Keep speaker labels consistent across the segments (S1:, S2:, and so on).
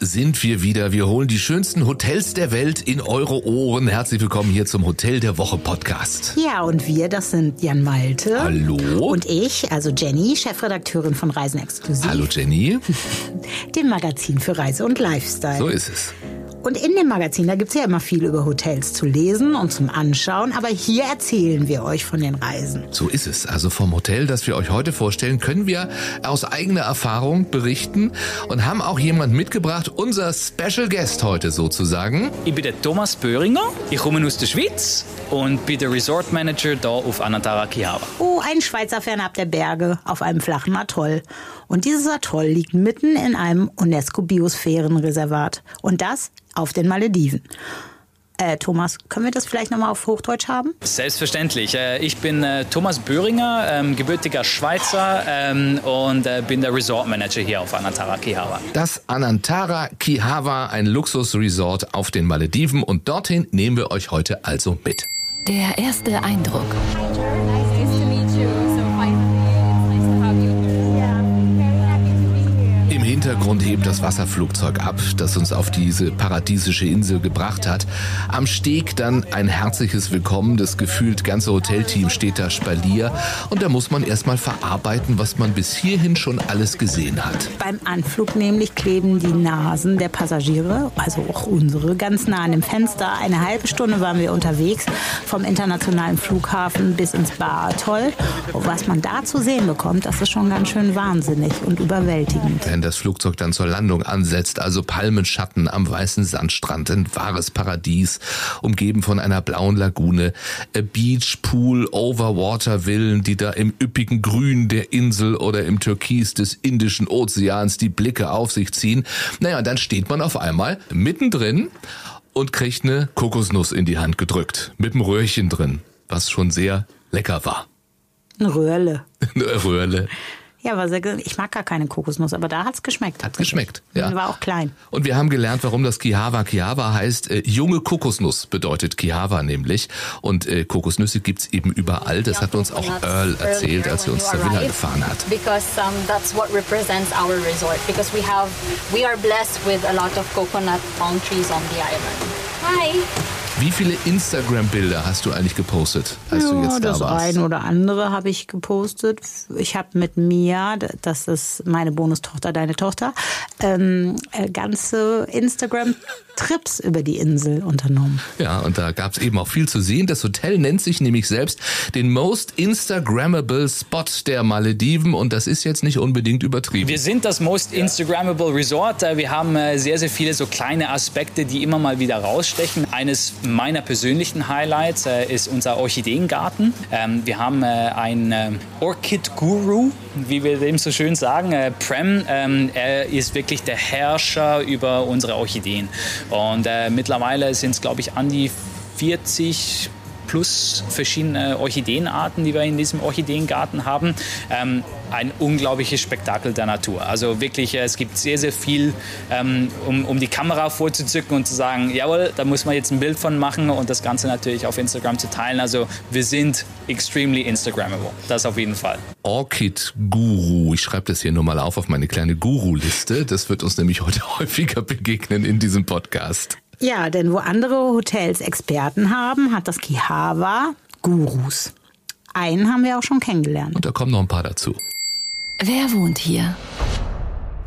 S1: Sind wir wieder. Wir holen die schönsten Hotels der Welt in eure Ohren. Herzlich willkommen hier zum Hotel der Woche Podcast.
S2: Ja, und wir, das sind Jan Malte.
S1: Hallo.
S2: Und ich, also Jenny, Chefredakteurin von Reisen Exklusiv.
S1: Hallo Jenny.
S2: Dem Magazin für Reise und Lifestyle.
S1: So ist es.
S2: Und in dem Magazin, da gibt's ja immer viel über Hotels zu lesen und zum Anschauen, aber hier erzählen wir euch von den Reisen.
S1: So ist es. Also vom Hotel, das wir euch heute vorstellen, können wir aus eigener Erfahrung berichten und haben auch jemand mitgebracht, unser Special Guest heute sozusagen.
S3: Ich bin der Thomas Böhringer, ich komme aus der Schweiz und bin der Resort Manager da auf Anantara Kihawa.
S2: Oh, ein Schweizer fernab der Berge auf einem flachen Atoll. Und dieses Atoll liegt mitten in einem UNESCO-Biosphärenreservat. Und das auf den Malediven. Äh, Thomas, können wir das vielleicht nochmal auf Hochdeutsch haben?
S3: Selbstverständlich. Äh, Ich bin äh, Thomas Böhringer, ähm, gebürtiger Schweizer ähm, und äh, bin der Resort Manager hier auf Anantara Kihawa.
S1: Das Anantara Kihawa, ein Luxusresort auf den Malediven und dorthin nehmen wir euch heute also mit.
S4: Der erste Eindruck.
S1: Hintergrund hebt das Wasserflugzeug ab, das uns auf diese paradiesische Insel gebracht hat. Am Steg dann ein herzliches Willkommen. Das gefühlt ganze Hotelteam steht da Spalier. Und da muss man erstmal verarbeiten, was man bis hierhin schon alles gesehen hat.
S2: Beim Anflug nämlich kleben die Nasen der Passagiere, also auch unsere, ganz nah an dem Fenster. Eine halbe Stunde waren wir unterwegs vom internationalen Flughafen bis ins Bar-Atoll. Was man da zu sehen bekommt, das ist schon ganz schön wahnsinnig und überwältigend.
S1: Wenn das Flugzeug dann zur Landung ansetzt, also Palmenschatten am weißen Sandstrand, ein wahres Paradies, umgeben von einer blauen Lagune, a Beach, Pool, Overwater Villen, die da im üppigen Grün der Insel oder im Türkis des Indischen Ozeans die Blicke auf sich ziehen. Naja, dann steht man auf einmal mittendrin und kriegt eine Kokosnuss in die Hand gedrückt, mit einem Röhrchen drin, was schon sehr lecker war.
S2: Ein Röhrle.
S1: Eine Röhrle.
S2: Ja, war sehr, ich mag gar keine Kokosnuss, aber da hat's geschmeckt.
S1: Hat geschmeckt, ja.
S2: Und War auch klein.
S1: Und wir haben gelernt, warum das Kihawa Kihawa heißt. Äh, junge Kokosnuss bedeutet Kihawa nämlich. Und äh, Kokosnüsse gibt's eben überall. Das hat uns auch Earl erzählt, als er uns zur Villa gefahren hat.
S5: Because um, that's what represents our resort. Because we have, we are blessed with a lot of coconut palm trees on the island. Hi.
S1: Wie viele Instagram-Bilder hast du eigentlich gepostet, als du
S2: Ja,
S1: jetzt da
S2: das
S1: warst?
S2: eine oder andere habe ich gepostet. Ich habe mit Mia, das ist meine Bonustochter, deine Tochter, ähm, äh, ganze Instagram-Trips über die Insel unternommen.
S1: Ja, und da gab's eben auch viel zu sehen. Das Hotel nennt sich nämlich selbst den Most Instagrammable Spot der Malediven und das ist jetzt nicht unbedingt übertrieben.
S3: Wir sind das Most Instagrammable Resort. Äh, Wir haben äh, sehr, sehr viele so kleine Aspekte, die immer mal wieder rausstechen. Eines meiner persönlichen Highlights äh, ist unser Orchideengarten. Ähm, Wir haben einen Orchid Guru, wie wir dem so schön sagen. Äh, Prem, ähm, er ist wirklich der Herrscher über unsere Orchideen. Und äh, mittlerweile sind es, glaube ich, an die 40 plus verschiedene Orchideenarten, die wir in diesem Orchideengarten haben. Ähm, ein unglaubliches Spektakel der Natur. Also wirklich, es gibt sehr, sehr viel, ähm, um, um die Kamera vorzuzücken und zu sagen, jawohl, da muss man jetzt ein Bild von machen und das Ganze natürlich auf Instagram zu teilen. Also wir sind extremely Instagrammable. Das auf jeden Fall.
S1: Orchid Guru. Ich schreibe das hier nur mal auf auf meine kleine Guru-Liste. Das wird uns nämlich heute häufiger begegnen in diesem Podcast.
S2: Ja, denn wo andere Hotels Experten haben, hat das Kihawa Gurus. Einen haben wir auch schon kennengelernt.
S1: Und da kommen noch ein paar dazu.
S4: Wer wohnt hier?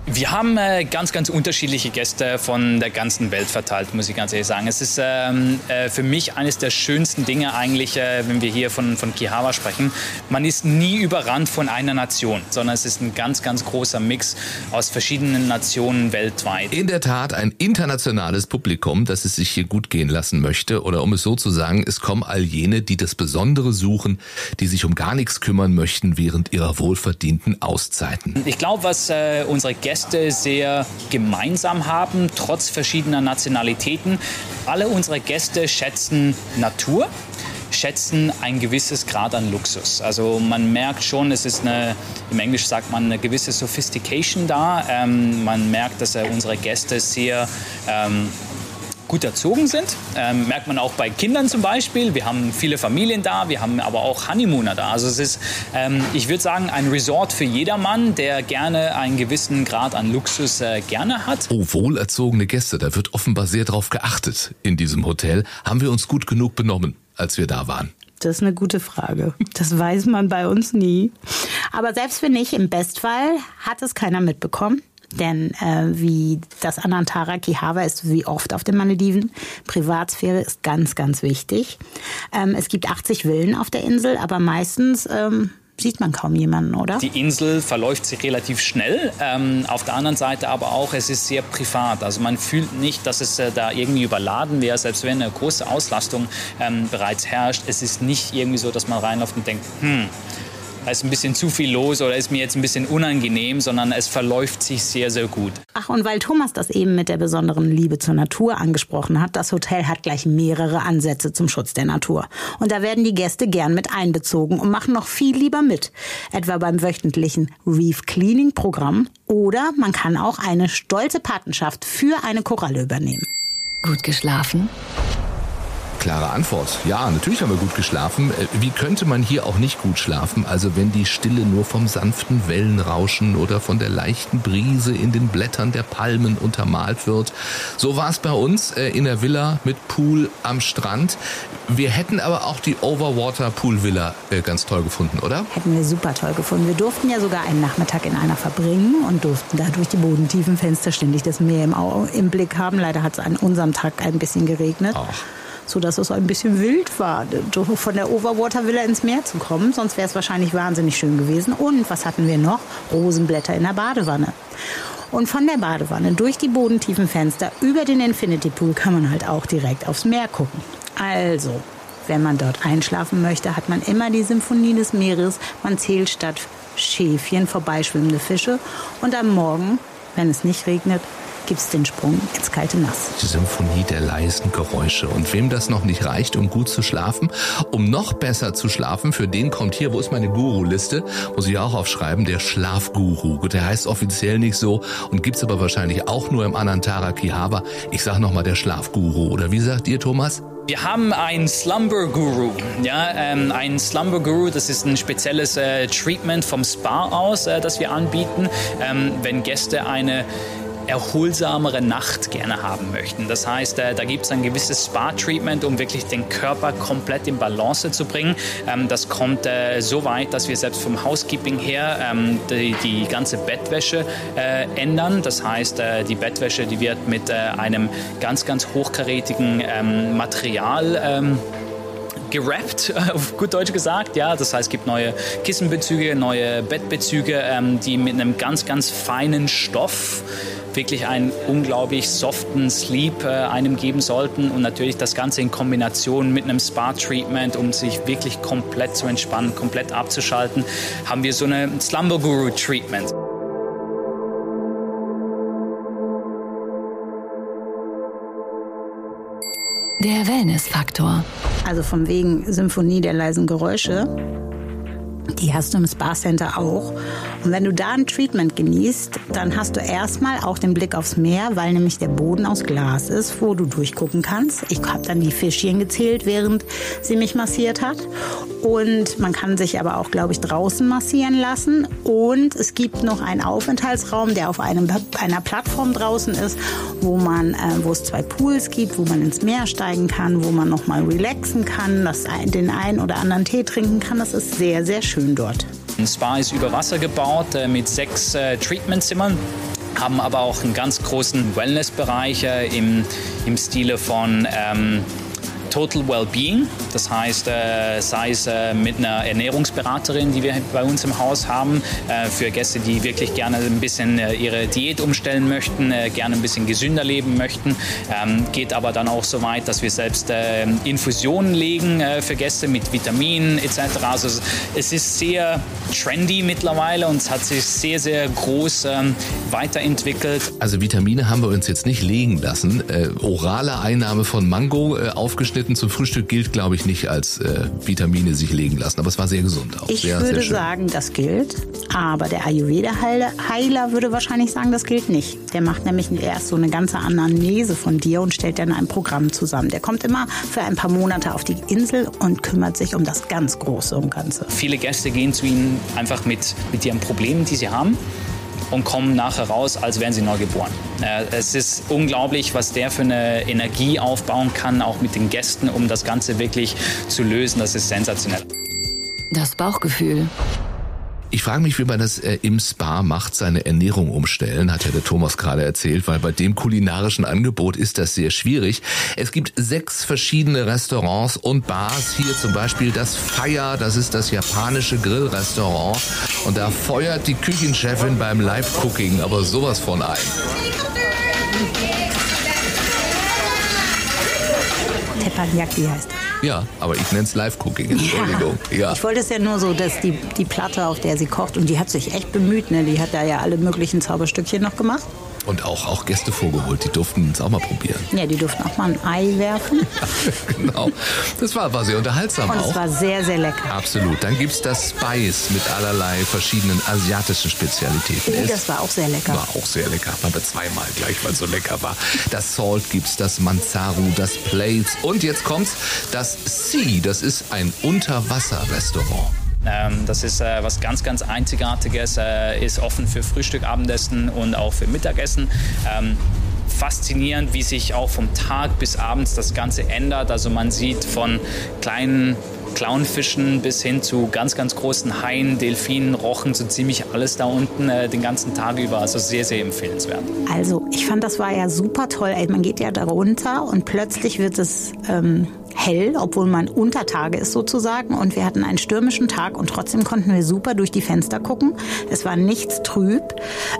S3: Wir haben äh, ganz, ganz unterschiedliche Gäste von der ganzen Welt verteilt, muss ich ganz ehrlich sagen. Es ist ähm, äh, für mich eines der schönsten Dinge eigentlich, äh, wenn wir hier von, von Kihawa sprechen. Man ist nie überrannt von einer Nation, sondern es ist ein ganz, ganz großer Mix aus verschiedenen Nationen weltweit.
S1: In der Tat ein internationales Publikum, das es sich hier gut gehen lassen möchte. Oder um es so zu sagen, es kommen all jene, die das Besondere suchen, die sich um gar nichts kümmern möchten während ihrer wohlverdienten Auszeiten.
S3: Ich glaube, was äh, unsere Gäste sehr gemeinsam haben, trotz verschiedener Nationalitäten, alle unsere Gäste schätzen Natur, schätzen ein gewisses Grad an Luxus. Also man merkt schon, es ist eine, im Englisch sagt man, eine gewisse Sophistication da. Ähm, man merkt, dass unsere Gäste sehr ähm, gut erzogen sind. Ähm, merkt man auch bei Kindern zum Beispiel. Wir haben viele Familien da, wir haben aber auch Honeymooner da. Also es ist, ähm, ich würde sagen, ein Resort für jedermann, der gerne einen gewissen Grad an Luxus äh, gerne hat.
S1: Oh, wohlerzogene Gäste, da wird offenbar sehr drauf geachtet in diesem Hotel. Haben wir uns gut genug benommen, als wir da waren?
S2: Das ist eine gute Frage. Das weiß man bei uns nie. Aber selbst wenn nicht, im Bestfall hat es keiner mitbekommen. Denn äh, wie das Anantara Kihava ist wie oft auf den Malediven. Privatsphäre ist ganz, ganz wichtig. Ähm, es gibt 80 Villen auf der Insel, aber meistens ähm, sieht man kaum jemanden, oder?
S3: Die Insel verläuft sich relativ schnell. Ähm, auf der anderen Seite aber auch, es ist sehr privat. Also man fühlt nicht, dass es äh, da irgendwie überladen wäre, selbst wenn eine große Auslastung ähm, bereits herrscht. Es ist nicht irgendwie so, dass man reinläuft und denkt, hm, da ist ein bisschen zu viel los oder ist mir jetzt ein bisschen unangenehm, sondern es verläuft sich sehr, sehr gut.
S2: Ach, und weil Thomas das eben mit der besonderen Liebe zur Natur angesprochen hat, das Hotel hat gleich mehrere Ansätze zum Schutz der Natur. Und da werden die Gäste gern mit einbezogen und machen noch viel lieber mit. Etwa beim wöchentlichen Reef Cleaning Programm oder man kann auch eine stolze Patenschaft für eine Koralle übernehmen.
S4: Gut geschlafen?
S1: Klare Antwort. Ja, natürlich haben wir gut geschlafen. Äh, wie könnte man hier auch nicht gut schlafen? Also wenn die Stille nur vom sanften Wellenrauschen oder von der leichten Brise in den Blättern der Palmen untermalt wird. So war es bei uns äh, in der Villa mit Pool am Strand. Wir hätten aber auch die Overwater Pool Villa äh, ganz toll gefunden, oder?
S2: Hätten wir super toll gefunden. Wir durften ja sogar einen Nachmittag in einer verbringen und durften da durch die bodentiefen Fenster ständig das Meer im, im Blick haben. Leider hat es an unserem Tag ein bisschen geregnet. Ach so dass es ein bisschen wild war, von der Overwater Villa ins Meer zu kommen. Sonst wäre es wahrscheinlich wahnsinnig schön gewesen. Und was hatten wir noch? Rosenblätter in der Badewanne. Und von der Badewanne durch die bodentiefen Fenster über den Infinity Pool kann man halt auch direkt aufs Meer gucken. Also, wenn man dort einschlafen möchte, hat man immer die Symphonie des Meeres. Man zählt statt Schäfchen vorbeischwimmende Fische. Und am Morgen, wenn es nicht regnet, gibt es den Sprung ins kalte Nass.
S1: Die Symphonie der leisen Geräusche. Und wem das noch nicht reicht, um gut zu schlafen, um noch besser zu schlafen, für den kommt hier, wo ist meine Guru-Liste? Muss ich auch aufschreiben, der Schlafguru. Der heißt offiziell nicht so und gibt's aber wahrscheinlich auch nur im Anantara Kihava. Ich sag nochmal der Schlafguru. Oder wie sagt ihr, Thomas?
S3: Wir haben einen Slumber Guru. Ja, ähm, ein Slumber Guru, das ist ein spezielles äh, Treatment vom Spa aus, äh, das wir anbieten. Ähm, wenn Gäste eine erholsamere Nacht gerne haben möchten. Das heißt, äh, da gibt es ein gewisses Spa-Treatment, um wirklich den Körper komplett in Balance zu bringen. Ähm, das kommt äh, so weit, dass wir selbst vom Housekeeping her ähm, die, die ganze Bettwäsche äh, ändern. Das heißt, die Bettwäsche, die wird mit einem ganz, ganz hochkarätigen ähm, Material gerappt, auf gut Deutsch gesagt. Ja, das heißt, es gibt neue Kissenbezüge, neue Bettbezüge, ähm, die mit einem ganz, ganz feinen Stoff wirklich einen unglaublich soften Sleep äh, einem geben sollten und natürlich das Ganze in Kombination mit einem Spa-Treatment, um sich wirklich komplett zu entspannen, komplett abzuschalten, haben wir so eine Slumber Guru Treatment.
S4: Der Wellness-Faktor.
S2: Also vom wegen Symphonie der leisen Geräusche die hast du im Spa Center auch. Und wenn du da ein Treatment genießt, dann hast du erstmal auch den Blick aufs Meer, weil nämlich der Boden aus Glas ist, wo du durchgucken kannst. Ich habe dann die Fischchen gezählt, während sie mich massiert hat. Und man kann sich aber auch, glaube ich, draußen massieren lassen. Und es gibt noch einen Aufenthaltsraum, der auf einem, einer Plattform draußen ist, wo man, äh, wo es zwei Pools gibt, wo man ins Meer steigen kann, wo man noch mal relaxen kann, das, den einen oder anderen Tee trinken kann. Das ist sehr, sehr schön dort.
S3: Ein Spa ist über Wasser gebaut äh, mit sechs äh, Treatmentzimmern haben aber auch einen ganz großen Wellnessbereich äh, im, im Stile von ähm, Total Wellbeing. Das heißt, äh, sei es äh, mit einer Ernährungsberaterin, die wir bei uns im Haus haben, äh, für Gäste, die wirklich gerne ein bisschen äh, ihre Diät umstellen möchten, äh, gerne ein bisschen gesünder leben möchten. Ähm, geht aber dann auch so weit, dass wir selbst äh, Infusionen legen für Gäste mit Vitaminen etc. Also es ist sehr trendy mittlerweile und es hat sich sehr, sehr groß ähm, weiterentwickelt.
S1: Also Vitamine haben wir uns jetzt nicht legen lassen. orale Einnahme von Mango aufgeschnitten Skeleton zum Frühstück gilt, glaube ich, nicht als äh, Vitamine sich legen lassen, aber es war sehr gesund auch.
S2: Ich
S1: sehr,
S2: würde
S1: sehr
S2: sagen, das gilt. Aber der Ayurveda-Heiler würde wahrscheinlich sagen, das gilt nicht. Der macht nämlich erst so eine ganze Anamnese von dir und stellt dann ein Programm zusammen. Der kommt immer für ein paar Monate auf die Insel und kümmert sich um das ganz Große und Ganze.
S3: Viele Gäste gehen zu ihnen einfach mit, mit ihren Problemen, die sie haben und kommen nachher raus, als wären sie neu geboren. Äh, es ist unglaublich, was der für eine Energie aufbauen kann, auch mit den Gästen, um das Ganze wirklich zu lösen. Das ist sensationell.
S4: Das Bauchgefühl.
S1: Ich frage mich, wie man das äh, im Spa macht, seine Ernährung umstellen, hat ja der Thomas gerade erzählt, weil bei dem kulinarischen Angebot ist das sehr schwierig. Es gibt sechs verschiedene Restaurants und Bars. Hier zum Beispiel das Fire, das ist das japanische Grillrestaurant. Und da feuert die Küchenchefin beim Live-Cooking aber sowas von ein.
S2: Teppanyaki heißt.
S1: Ja, aber ich nenne es Live-Cooking, Entschuldigung. Ja.
S2: Ich wollte es ja nur so, dass die, die Platte, auf der sie kocht, und die hat sich echt bemüht, ne? die hat da ja alle möglichen Zauberstückchen noch gemacht.
S1: Und auch, auch Gäste vorgeholt, die durften es auch mal probieren.
S2: Ja, die durften auch mal ein Ei werfen.
S1: genau. Das war, war sehr unterhaltsam
S2: Und
S1: auch.
S2: es war sehr, sehr lecker.
S1: Absolut. Dann gibt's das Spice mit allerlei verschiedenen asiatischen Spezialitäten.
S2: Oh,
S1: Es
S2: das war auch sehr lecker.
S1: War auch sehr lecker. Aber zweimal gleich, weil es so lecker war. Das Salt gibt's, das Manzaru, das Plates. Und jetzt kommt's, das Sea. Das ist ein Unterwasserrestaurant.
S3: Ähm, das ist äh, was ganz, ganz Einzigartiges, äh, ist offen für Frühstück, Abendessen und auch für Mittagessen. Ähm, faszinierend, wie sich auch vom Tag bis abends das Ganze ändert. Also man sieht von kleinen Clownfischen bis hin zu ganz, ganz großen Haien, Delfinen, Rochen, so ziemlich alles da unten äh, den ganzen Tag über. Also sehr, sehr empfehlenswert.
S2: Also, ich fand, das war ja super toll. Man geht ja da runter und plötzlich wird es ähm, hell, obwohl man unter Tage ist sozusagen. Und wir hatten einen stürmischen Tag und trotzdem konnten wir super durch die Fenster gucken. Es war nichts trüb.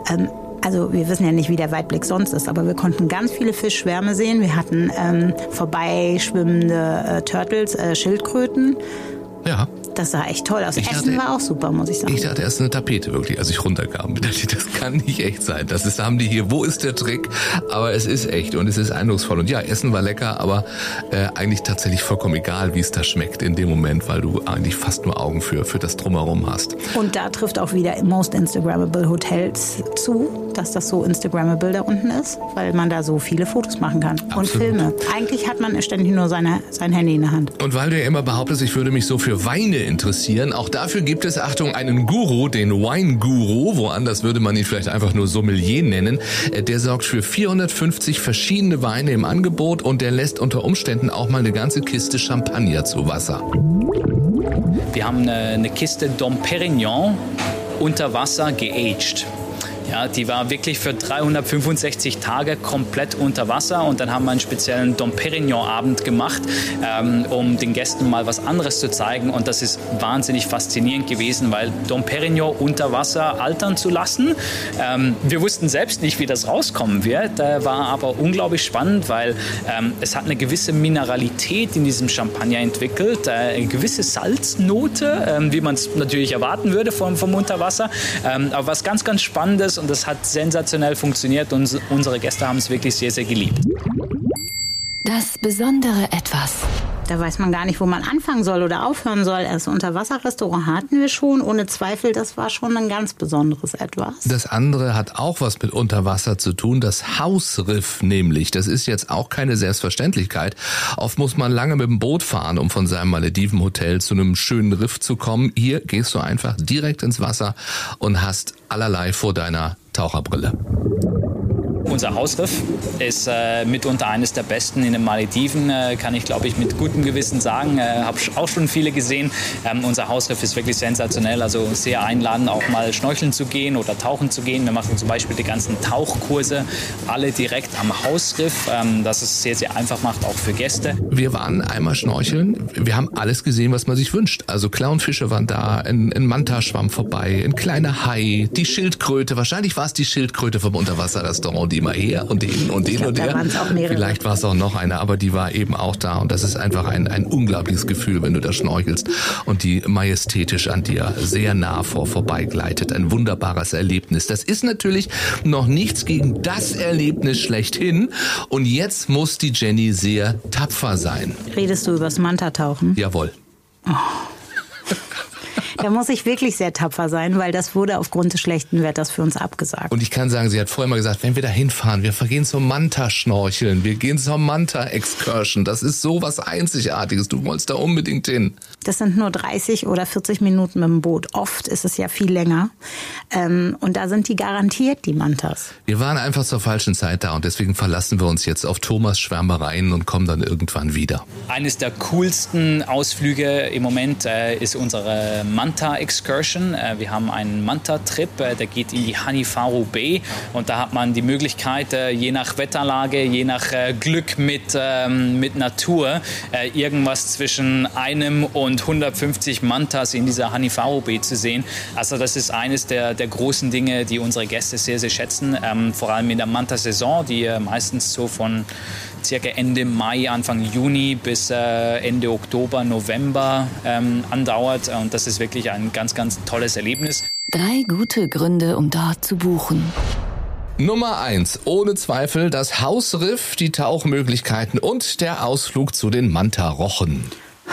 S2: Ähm, also wir wissen ja nicht, wie der Weitblick sonst ist, aber wir konnten ganz viele Fischschwärme sehen. Wir hatten ähm, vorbeischwimmende äh, Turtles, äh, Schildkröten.
S1: Ja.
S2: Das sah echt toll aus.
S1: Ich
S2: Essen
S1: dachte-
S2: war auch super, muss ich sagen.
S1: Ich dachte erst eine Tapete wirklich, als ich runterkam. Ich dachte, das kann nicht echt sein. Das ist, haben die hier, wo ist der Trick? Aber es ist echt und es ist eindrucksvoll. Und ja, Essen war lecker, aber äh, eigentlich tatsächlich vollkommen egal, wie es da schmeckt in dem Moment, weil du eigentlich fast nur Augen für, für das Drumherum hast.
S2: Und da trifft auch wieder Most Instagrammable Hotels zu, dass das so Instagrammable da unten ist, weil man da so viele Fotos machen kann. Und
S1: Absolut.
S2: Filme. Eigentlich hat man ständig nur seine, sein Handy in der Hand.
S1: Und weil du ja immer behauptest, ich würde mich so für Weine interessieren, auch dafür gibt es, Achtung, einen Guru, den Wine-Guru, woanders würde man ihn vielleicht einfach nur Sommelier nennen. Äh, Der sorgt für 450 verschiedene Weine im Angebot und der lässt unter Umständen auch mal eine ganze Kiste Champagner zu Wasser.
S3: Wir haben eine, eine Kiste Dom Perignon unter Wasser geaged. Ja, die war wirklich für 365 Tage komplett unter Wasser und dann haben wir einen speziellen Dom Perignon Abend gemacht, ähm, um den Gästen mal was anderes zu zeigen und das ist wahnsinnig faszinierend gewesen, weil Dom Perignon unter Wasser altern zu lassen. Ähm, wir wussten selbst nicht, wie das rauskommen wird, äh, war aber unglaublich spannend, weil ähm, es hat eine gewisse Mineralität in diesem Champagner entwickelt, äh, eine gewisse Salznote, ähm, wie man es natürlich erwarten würde vom, vom Unterwasser. Ähm, aber was ganz, ganz Spannendes und das hat sensationell funktioniert und unsere Gäste haben es wirklich sehr, sehr geliebt.
S4: Das besondere Etwas.
S2: Da weiß man gar nicht, wo man anfangen soll oder aufhören soll. Das Unterwasserrestaurant hatten wir schon. Ohne Zweifel, das war schon ein ganz besonderes Etwas.
S1: Das andere hat auch was mit Unterwasser zu tun, das Hausriff nämlich. Das ist jetzt auch keine Selbstverständlichkeit. Oft muss man lange mit dem Boot fahren, um von seinem Maledivenhotel zu einem schönen Riff zu kommen. Hier gehst du einfach direkt ins Wasser und hast allerlei vor deiner Taucherbrille.
S3: Unser Hausriff ist äh, mitunter eines der besten in den Malediven, äh, kann ich glaube ich mit gutem Gewissen sagen. Äh, Habe auch schon viele gesehen. Ähm, unser Hausriff ist wirklich sensationell, also sehr einladend, auch mal schnorcheln zu gehen oder tauchen zu gehen. Wir machen zum Beispiel die ganzen Tauchkurse alle direkt am Hausriff, ähm, das es sehr, sehr einfach macht, auch für Gäste.
S1: Wir waren einmal schnorcheln. Wir haben alles gesehen, was man sich wünscht. Also Clownfische waren da, ein, ein Manta schwamm vorbei, ein kleiner Hai, die Schildkröte. Wahrscheinlich war es die Schildkröte vom Unterwasserrestaurant, die mal her und den und den
S2: glaub,
S1: und der. Vielleicht war es auch noch einer, aber die war eben auch da und das ist einfach ein, ein unglaubliches Gefühl, wenn du da schnorchelst und die majestätisch an dir sehr nah vor vorbeigleitet. Ein wunderbares Erlebnis. Das ist natürlich noch nichts gegen das Erlebnis schlechthin und jetzt muss die Jenny sehr tapfer sein.
S2: Redest du übers Manta-Tauchen?
S1: Jawohl.
S2: Da muss ich wirklich sehr tapfer sein, weil das wurde aufgrund des schlechten Wetters für uns abgesagt.
S1: Und ich kann sagen, sie hat vorher mal gesagt, wenn wir da hinfahren, wir gehen zum Manta-Schnorcheln, wir gehen zur Manta-Excursion. Das ist so was Einzigartiges. Du wolltest da unbedingt hin.
S2: Das sind nur 30 oder 40 Minuten mit dem Boot. Oft ist es ja viel länger. Ähm, und da sind die garantiert, die Mantas.
S1: Wir waren einfach zur falschen Zeit da und deswegen verlassen wir uns jetzt auf Thomas Schwärmereien und kommen dann irgendwann wieder.
S3: Eines der coolsten Ausflüge im Moment äh, ist unsere Manta Excursion. Äh, wir haben einen Manta-Trip, äh, der geht in die Hanifaru Bay und da hat man die Möglichkeit, äh, je nach Wetterlage, je nach Glück mit, ähm, mit Natur, irgendwas zwischen einem und 150 Mantas in dieser Hanifaru Bay zu sehen. Also das ist eines der, der großen Dinge, die unsere Gäste sehr, sehr schätzen, ähm, vor allem in der Manta-Saison, die meistens so von circa Ende Mai, Anfang Juni bis äh, Ende Oktober, November ähm, andauert. Und das ist wirklich ein ganz, ganz tolles Erlebnis.
S4: Drei gute Gründe, um dort zu buchen.
S1: Nummer eins, ohne Zweifel das Hausriff, die Tauchmöglichkeiten und der Ausflug zu den Manta-Rochen.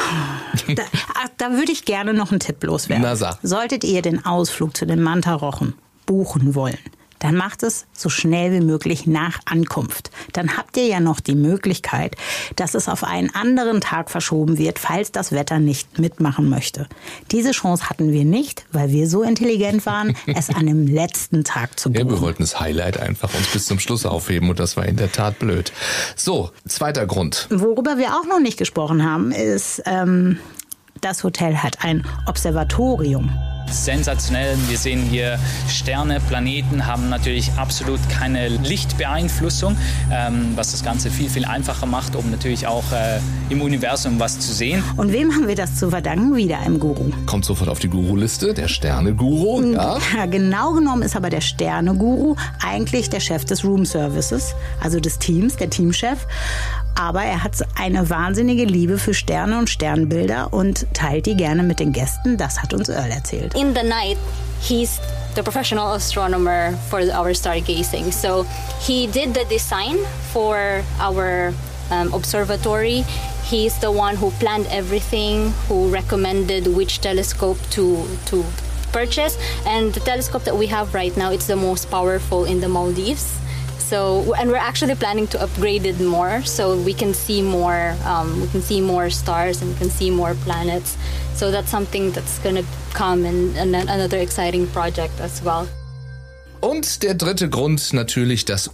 S2: Da, ach, da würde ich gerne noch einen Tipp loswerden.
S1: Na, sag.
S2: Solltet ihr den Ausflug zu den Manta-Rochen buchen wollen, dann macht es so schnell wie möglich nach Ankunft. Dann habt ihr ja noch die Möglichkeit, dass es auf einen anderen Tag verschoben wird, falls das Wetter nicht mitmachen möchte. Diese Chance hatten wir nicht, weil wir so intelligent waren, es an dem letzten Tag zu
S1: Ja, wir
S2: buchen.
S1: wollten das Highlight einfach uns bis zum Schluss aufheben und das war in der Tat blöd. So, zweiter Grund.
S2: Worüber wir auch noch nicht gesprochen haben, ist, ähm, das Hotel hat ein Observatorium.
S3: Sensationell. Wir sehen hier Sterne, Planeten, haben natürlich absolut keine Lichtbeeinflussung, ähm, was das Ganze viel, viel einfacher macht, um natürlich auch äh, im Universum was zu sehen.
S2: Und wem haben wir das zu verdanken? Wieder einem Guru.
S1: Kommt sofort auf die Guru-Liste, der Sterne-Guru, ja.
S2: Ja, genau genommen ist aber der Sterne-Guru eigentlich der Chef des Room Services, also des Teams, der Teamchef. Aber er hat eine wahnsinnige Liebe für Sterne und Sternbilder und teilt die gerne mit den Gästen. Das hat uns Earl erzählt.
S5: In the night, he's the professional astronomer for our stargazing. So he did the design for our um, observatory. He's the one who planned everything, who recommended which telescope to to purchase. And the telescope that we have right now, it's the most powerful in the Maldives. So, and we're actually planning to upgrade it more, so we can see more. Um, we can see more stars and we can see more planets. So that's something that's gonna come in, in another exciting project as well.
S1: Und der dritte Grund natürlich das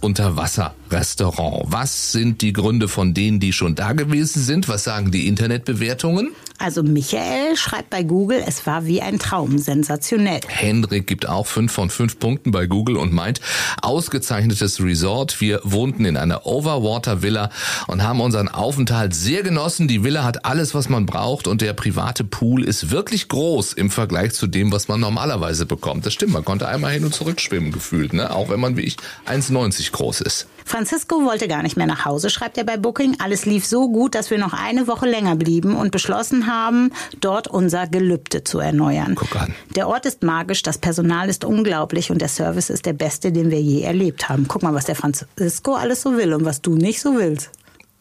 S1: Unterwasserrestaurant. Was sind die Gründe von denen, die schon da gewesen sind? Was sagen die Internetbewertungen?
S2: Also Michael schreibt bei Google, es war wie ein Traum, sensationell.
S1: Hendrik gibt auch fünf von fünf Punkten bei Google und meint, ausgezeichnetes Resort. Wir wohnten in einer Overwater Villa und haben unseren Aufenthalt sehr genossen. Die Villa hat alles, was man braucht und der private Pool ist wirklich groß im Vergleich zu dem, was man normalerweise bekommt. Das stimmt, man konnte einmal hin und zurück schwimmen gefühlt, ne? auch wenn man wie ich 1,90 groß ist.
S2: Francisco wollte gar nicht mehr nach Hause, schreibt er bei Booking. Alles lief so gut, dass wir noch eine Woche länger blieben und beschlossen haben, dort unser Gelübde zu erneuern.
S1: Guck an.
S2: Der Ort ist magisch, das Personal ist unglaublich und der Service ist der beste, den wir je erlebt haben. Guck mal, was der Francisco alles so will und was du nicht so willst.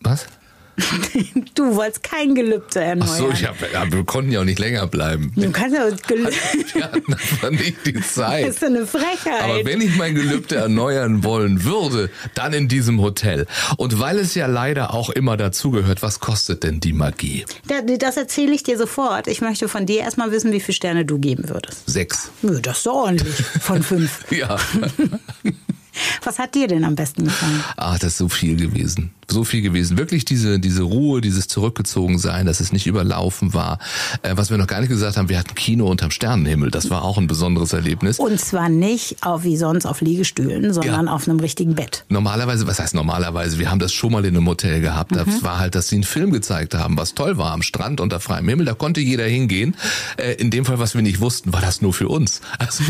S1: Was?
S2: Du wolltest kein Gelübde erneuern.
S1: Ach so, ich hab, ja, wir konnten ja auch nicht länger bleiben.
S2: Du kannst ja Gelübde.
S1: Wir hatten einfach nicht die
S2: Das
S1: Zeit.
S2: ist eine Frechheit.
S1: Aber wenn ich mein Gelübde erneuern wollen würde, dann in diesem Hotel. Und weil es ja leider auch immer dazugehört, was kostet denn die Magie?
S2: Da- Das erzähle ich dir sofort. Ich möchte von dir erstmal wissen, wie viele Sterne du geben würdest.
S1: Sechs.
S2: Nö, das ist doch ordentlich. Von fünf.
S1: Ja.
S2: Was hat dir denn am besten gefallen?
S1: Ah, das ist so viel gewesen. So viel gewesen. Wirklich diese, diese Ruhe, dieses Zurückgezogensein, dass es nicht überlaufen war. Äh, was wir noch gar nicht gesagt haben, wir hatten Kino unterm Sternenhimmel. Das war auch ein besonderes Erlebnis.
S2: Und zwar nicht auf, wie sonst auf Liegestühlen, sondern ja. auf einem richtigen Bett.
S1: Normalerweise, was heißt normalerweise? Wir haben das schon mal in einem Hotel gehabt. Mhm. Das war halt, dass sie einen Film gezeigt haben, was toll war am Strand unter freiem Himmel. Da konnte jeder hingehen. Äh, in dem Fall, was wir nicht wussten, war das nur für uns. Also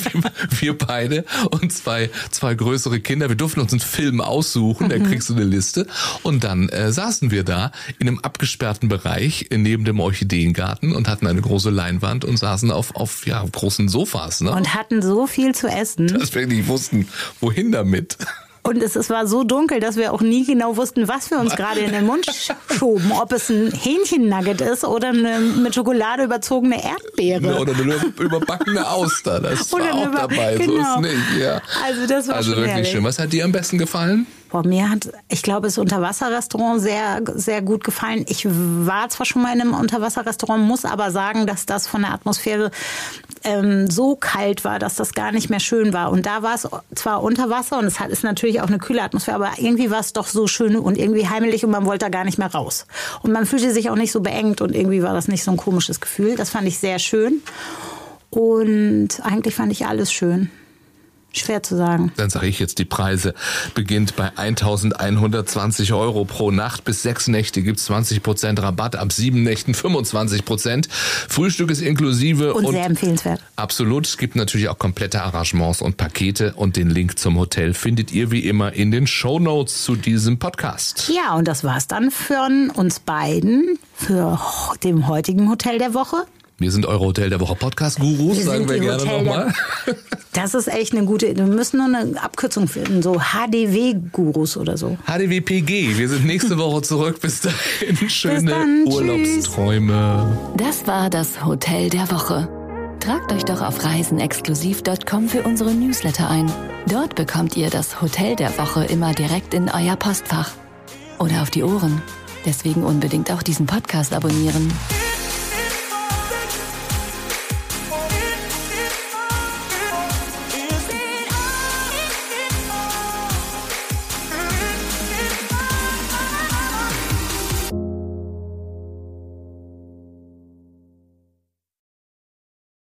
S1: wir beide und zwei, zwei größere Kinder. Wir durften uns einen Film aussuchen. Da mhm. kriegst du eine Liste. Und dann äh, saßen wir da in einem abgesperrten Bereich neben dem Orchideengarten und hatten eine große Leinwand und saßen auf, auf ja, großen Sofas. Ne?
S2: Und hatten so viel zu essen.
S1: Dass wir nicht wussten, wohin damit.
S2: Und es, es war so dunkel, dass wir auch nie genau wussten, was wir uns gerade in den Mund schoben. Ob es ein Hähnchennugget ist oder eine mit Schokolade überzogene Erdbeere.
S1: Oder eine überbackene Auster. Das war auch über, dabei. Genau. So ist genau. nicht. Ja.
S2: Also das war
S1: Also wirklich
S2: herrlich.
S1: schön. Was hat dir am besten gefallen?
S2: Boah, mir hat, ich glaube, das Unterwasserrestaurant sehr, sehr gut gefallen. Ich war zwar schon mal in einem Unterwasserrestaurant, muss aber sagen, dass das von der Atmosphäre ähm, so kalt war, dass das gar nicht mehr schön war. Und da war es zwar unter Wasser und es hat, ist natürlich auch eine kühle Atmosphäre, aber irgendwie war es doch so schön und irgendwie heimelig und man wollte da gar nicht mehr raus. Und man fühlte sich auch nicht so beengt und irgendwie war das nicht so ein komisches Gefühl. Das fand ich sehr schön. Und eigentlich fand ich alles schön. Schwer zu sagen.
S1: Dann sage ich jetzt, die Preise beginnt bei 1120 Euro pro Nacht. Bis sechs Nächte gibt's 20 Prozent Rabatt, ab sieben Nächten 25 Prozent. Frühstück ist inklusive.
S2: Und, und sehr empfehlenswert.
S1: Absolut. Es gibt natürlich auch komplette Arrangements und Pakete und den Link zum Hotel findet ihr wie immer in den Show Notes zu diesem Podcast.
S2: Ja, und das war's dann von uns beiden für dem heutigen Hotel der Woche.
S1: Wir sind eure Hotel der Woche Podcast Gurus, wir sagen wir gerne nochmal.
S2: Das ist echt eine gute, wir müssen nur eine Abkürzung finden, so HDW Gurus oder so.
S1: HDWPG. Wir sind nächste Woche zurück. Bis dahin schöne Bis dann, Urlaubsträume.
S4: Das war das Hotel der Woche. Tragt euch doch auf reisenexklusiv.com für unsere Newsletter ein. Dort bekommt ihr das Hotel der Woche immer direkt in euer Postfach oder auf die Ohren. Deswegen unbedingt auch diesen Podcast abonnieren.